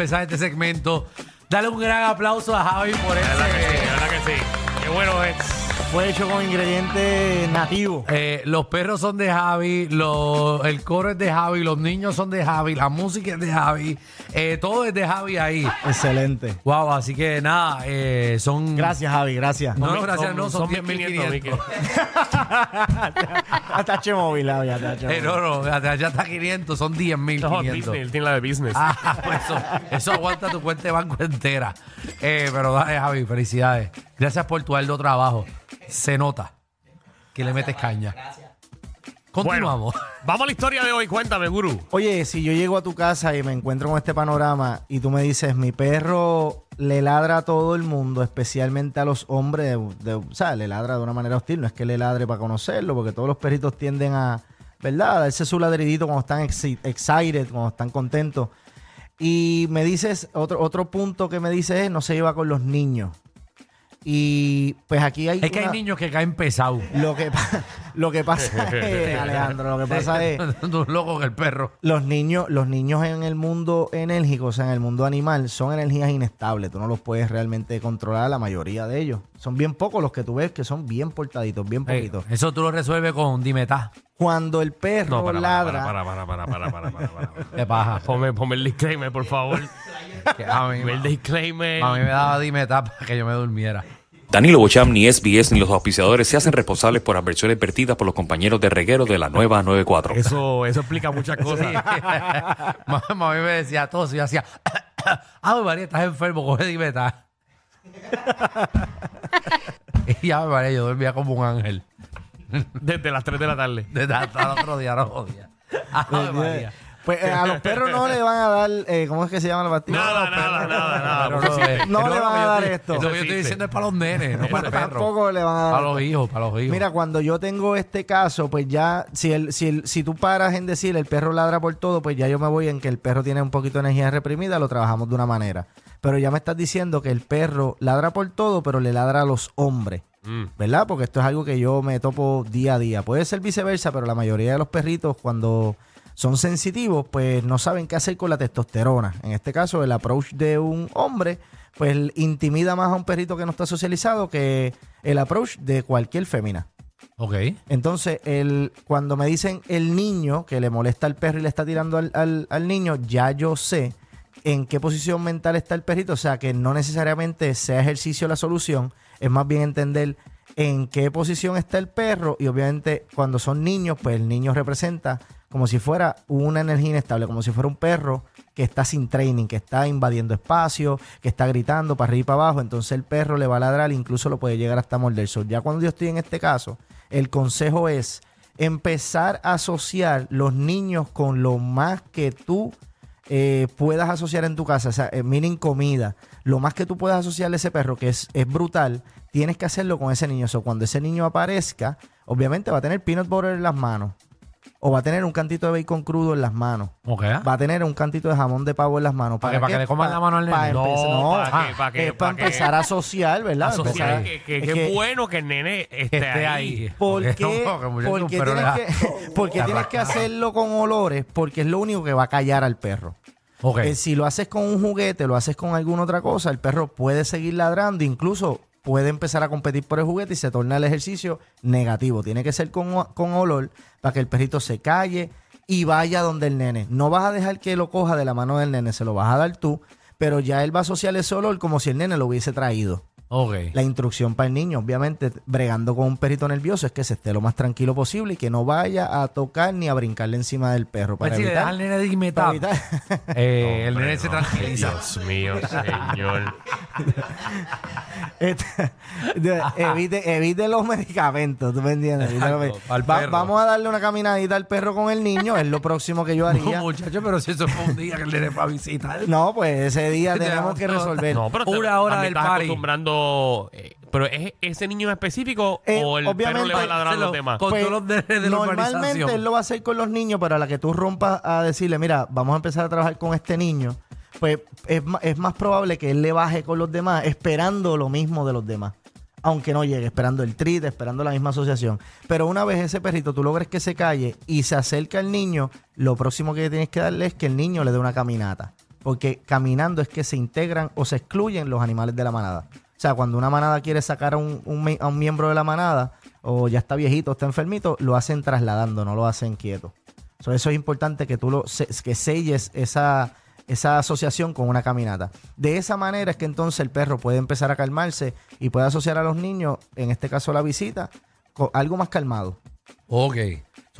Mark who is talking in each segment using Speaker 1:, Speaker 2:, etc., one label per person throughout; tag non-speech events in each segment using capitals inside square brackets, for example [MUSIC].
Speaker 1: Empezar este segmento, darle un gran aplauso a Javi por
Speaker 2: La verdad que sí,
Speaker 1: ese.
Speaker 2: la verdad que sí. Qué bueno es.
Speaker 3: Fue hecho con ingredientes nativos.
Speaker 1: Eh, los perros son de Javi, lo- el coro es de Javi, los niños son de Javi, la música es de Javi, eh, todo es de Javi ahí.
Speaker 3: Excelente.
Speaker 1: Wow, así que nada, eh, son.
Speaker 3: Gracias, Javi, gracias.
Speaker 1: No, no, gracias, no, son,
Speaker 2: 1500,
Speaker 1: 10.500. [LAUGHS]
Speaker 3: Hasta H móvil, Javi, hasta H
Speaker 1: Eh,
Speaker 3: móvil.
Speaker 1: no, no, ya ya está 500, son
Speaker 2: No,
Speaker 1: 10.500.
Speaker 2: Disney, él tiene la de business.
Speaker 1: Ah, [LAUGHS] pues eso, eso aguanta tu cuenta de banco entera. Eh, pero dale, Javi, felicidades. Gracias por tu arduo trabajo. Se nota que le metes caña. Continuamos.
Speaker 2: Bueno, vamos a la historia de hoy. Cuéntame, Guru.
Speaker 3: Oye, si yo llego a tu casa y me encuentro con este panorama y tú me dices, mi perro le ladra a todo el mundo, especialmente a los hombres, de- de- o sea, le ladra de una manera hostil, no es que le ladre para conocerlo, porque todos los perritos tienden a, ¿verdad? A darse su ladridito cuando están exci- excited, cuando están contentos. Y me dices, otro, otro punto que me dices es, no se lleva con los niños. Y pues aquí hay...
Speaker 1: Es que hay niños que caen pesados.
Speaker 3: Lo que, pa- lo que pasa [LAUGHS] es, Alejandro, lo que pasa es... [LAUGHS]
Speaker 1: Un loco que el perro.
Speaker 3: Los niños, los niños en el mundo enérgico, o sea, en el mundo animal, son energías inestables. Tú no los puedes realmente controlar, la mayoría de ellos. Son bien pocos los que tú ves que son bien portaditos, bien poquitos.
Speaker 1: eso tú lo resuelves con dimetá.
Speaker 3: Cuando el perro
Speaker 2: No, para,
Speaker 3: ladra,
Speaker 2: para, para, para, para, para, para, para, para.
Speaker 1: ¿Qué paja?
Speaker 2: Ponme, ponme el disclaimer, por favor. [LAUGHS]
Speaker 1: Que a, mí,
Speaker 2: Ponme el disclaimer.
Speaker 1: a mí me daba dimetá para que yo me durmiera.
Speaker 4: Danilo Bocham, ni SBS, ni los auspiciadores se hacen responsables por adversiones vertidas por los compañeros de reguero de la nueva 94.
Speaker 2: Eso, eso explica muchas cosas. [LAUGHS]
Speaker 1: Mamá mami me decía todo y yo hacía, [COUGHS] ah, María, estás enfermo, coge dimetá. [LAUGHS] y ya, María, yo dormía como un ángel.
Speaker 2: Desde las 3 de la tarde.
Speaker 1: Desde hasta el otro día no jodía. Ave María.
Speaker 3: Pues eh, a los perros no le van a dar, eh, ¿cómo es que se llama la pastilla?
Speaker 2: Nada, nada, nada, nada.
Speaker 1: Pero no, eh,
Speaker 3: No le van a dar esto.
Speaker 1: Eso que yo estoy diciendo es para los nenes, no para el perro.
Speaker 3: Tampoco le van a dar.
Speaker 1: Para los hijos, para los hijos.
Speaker 3: Mira, cuando yo tengo este caso, pues ya, si, el, si, el, si tú paras en decir el perro ladra por todo, pues ya yo me voy en que el perro tiene un poquito de energía reprimida, lo trabajamos de una manera. Pero ya me estás diciendo que el perro ladra por todo, pero le ladra a los hombres.
Speaker 2: Mm.
Speaker 3: ¿Verdad? Porque esto es algo que yo me topo día a día. Puede ser viceversa, pero la mayoría de los perritos cuando son sensitivos, pues no saben qué hacer con la testosterona. En este caso, el approach de un hombre, pues intimida más a un perrito que no está socializado que el approach de cualquier fémina.
Speaker 1: Ok.
Speaker 3: Entonces, el, cuando me dicen el niño que le molesta al perro y le está tirando al, al- al niño, ya yo sé en qué posición mental está el perrito. O sea, que no necesariamente sea ejercicio la solución, es más bien entender en qué posición está el perro y obviamente cuando son niños, pues el niño representa como si fuera una energía inestable, como si fuera un perro que está sin training, que está invadiendo espacio, que está gritando para arriba y para abajo, entonces el perro le va a ladrar, incluso lo puede llegar hasta morder. Ya cuando yo estoy en este caso, el consejo es empezar a asociar los niños con lo más que tú eh, puedas asociar en tu casa, o sea, eh, miren comida, lo más que tú puedas asociarle a ese perro, que es, es brutal, tienes que hacerlo con ese niño. O cuando ese niño aparezca, obviamente va a tener peanut butter en las manos. O va a tener un cantito de bacon crudo en las manos.
Speaker 1: Ok.
Speaker 3: Va a tener un cantito de jamón de pavo en las manos.
Speaker 1: ¿Para qué? ¿Para que le coman
Speaker 3: Pa-
Speaker 1: la mano al
Speaker 3: pa
Speaker 1: nene?
Speaker 2: No, ¿para
Speaker 3: ah?
Speaker 2: ¿Para qué?
Speaker 3: es para
Speaker 2: ¿Para
Speaker 3: empezar a asociar, ¿verdad?
Speaker 1: Asociar.
Speaker 2: Que, que,
Speaker 3: es
Speaker 2: que
Speaker 3: que-
Speaker 2: bueno que el nene esté,
Speaker 1: Esté
Speaker 2: ahí.
Speaker 1: ahí.
Speaker 3: ¿Por
Speaker 1: Porque
Speaker 3: qué, [LAUGHS]
Speaker 1: no, que muchacho,
Speaker 3: por qué
Speaker 1: pero
Speaker 3: tienes,
Speaker 1: la-
Speaker 3: que, tienes que hacerlo con olores? Porque es lo único que va a callar al perro.
Speaker 1: Ok.
Speaker 3: Eh, si lo haces con un juguete, lo haces con alguna otra cosa, el perro puede seguir ladrando, incluso puede empezar a competir por el juguete y se torna el ejercicio negativo. Tiene que ser con, con olor para que el perrito se calle y vaya donde el nene. No vas a dejar que lo coja de la mano del nene, se lo vas a dar tú, pero ya él va a asociar ese olor como si el nene lo hubiese traído.
Speaker 1: Ok.
Speaker 3: La instrucción para el niño, obviamente, bregando con un perrito nervioso, es que se esté lo más tranquilo posible y que no vaya a tocar ni a brincarle encima del perro.
Speaker 1: Pues
Speaker 3: Para
Speaker 1: si le
Speaker 3: evitar,
Speaker 1: al nene de
Speaker 3: para evitar- [LAUGHS]
Speaker 1: eh, el nene se
Speaker 2: no.
Speaker 1: tranquiliza.
Speaker 2: Dios mío, señor. [LAUGHS]
Speaker 3: Este, evite, evite los medicamentos, ¿tú me entiendes?
Speaker 1: Exacto,
Speaker 3: Va- vamos a darle una caminadita al perro con el niño, es lo próximo que yo [LAUGHS]
Speaker 1: No,
Speaker 3: haría.
Speaker 1: muchacho, pero si eso fue un día que el nene fue a visitar.
Speaker 3: No, pues ese día
Speaker 1: Te
Speaker 3: tenemos que resolver.
Speaker 2: No, pero te-
Speaker 1: Una hora del
Speaker 2: estás
Speaker 1: party.
Speaker 2: acostumbrando. Eh, pero ¿es ese niño en específico
Speaker 3: Eh,
Speaker 2: o el perro le va a ladrar a los
Speaker 1: lo-
Speaker 2: demás?
Speaker 1: con- todos los nenes de la
Speaker 3: normalmente
Speaker 1: urbanización.
Speaker 3: él lo va a hacer con los niños, pero a la que tú rompas a decirle, mira, vamos a empezar a trabajar con este niño, pues es, ma- es más probable que él le baje con los demás, esperando lo mismo de los demás. Aunque no llegue, esperando el trit, esperando la misma asociación. Pero una vez ese perrito tú logres que se calle y se acerca al niño, lo próximo que tienes que darle es que el niño le dé una caminata. Porque caminando es que se integran o se excluyen los animales de la manada. O sea, cuando una manada quiere sacar a un, un a un miembro de la manada, o ya está viejito, está enfermito, lo hacen trasladando, no lo hacen quieto. So, eso es importante que tú lo que selles esa, esa asociación con una caminata. De esa manera es que entonces el perro puede empezar a calmarse y puede asociar a los niños, en este caso la visita, con algo más calmado.
Speaker 1: Ok.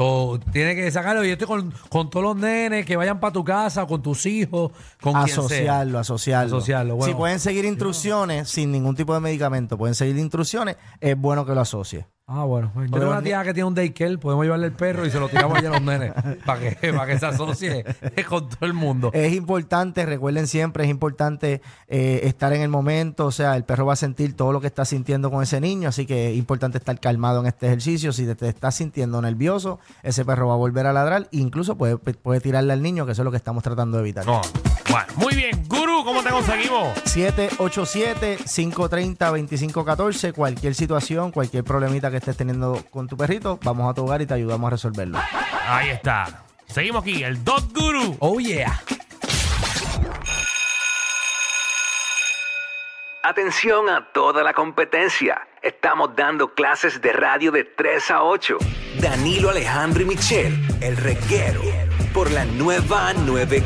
Speaker 1: So, tiene que sacarlo. Y estoy con, con todos los nenes que vayan para tu casa, con tus hijos, con quien sea.
Speaker 3: asociarlo, asociarlo.
Speaker 1: Asociarlo, bueno.
Speaker 3: si pueden seguir instrucciones sin ningún tipo de medicamento, pueden seguir instrucciones, es bueno que lo asocie.
Speaker 1: Ah, bueno. Yo tengo una tía que tiene un daycare, podemos llevarle el perro y se lo tiramos allá a los nenes [LAUGHS] para que, para que se asocie con todo el mundo.
Speaker 3: Es importante, recuerden siempre, es importante eh, estar en el momento, o sea, el perro va a sentir todo lo que está sintiendo con ese niño, así que es importante estar calmado en este ejercicio. Si te, te estás sintiendo nervioso, ese perro va a volver a ladrar, incluso puede, puede tirarle al niño, que eso es lo que estamos tratando de evitar.
Speaker 2: No. Bueno, muy bien. Guru, ¿cómo te conseguimos?
Speaker 3: 787-530-2514, cualquier situación, cualquier problemita que estés teniendo con tu perrito, vamos a tu hogar y te ayudamos a resolverlo.
Speaker 2: Ahí está. Seguimos aquí, el Dog Guru.
Speaker 1: Oh, yeah.
Speaker 5: Atención a toda la competencia. Estamos dando clases de radio de 3 a 8. Danilo Alejandro y Michelle, el reguero, por la nueva 9.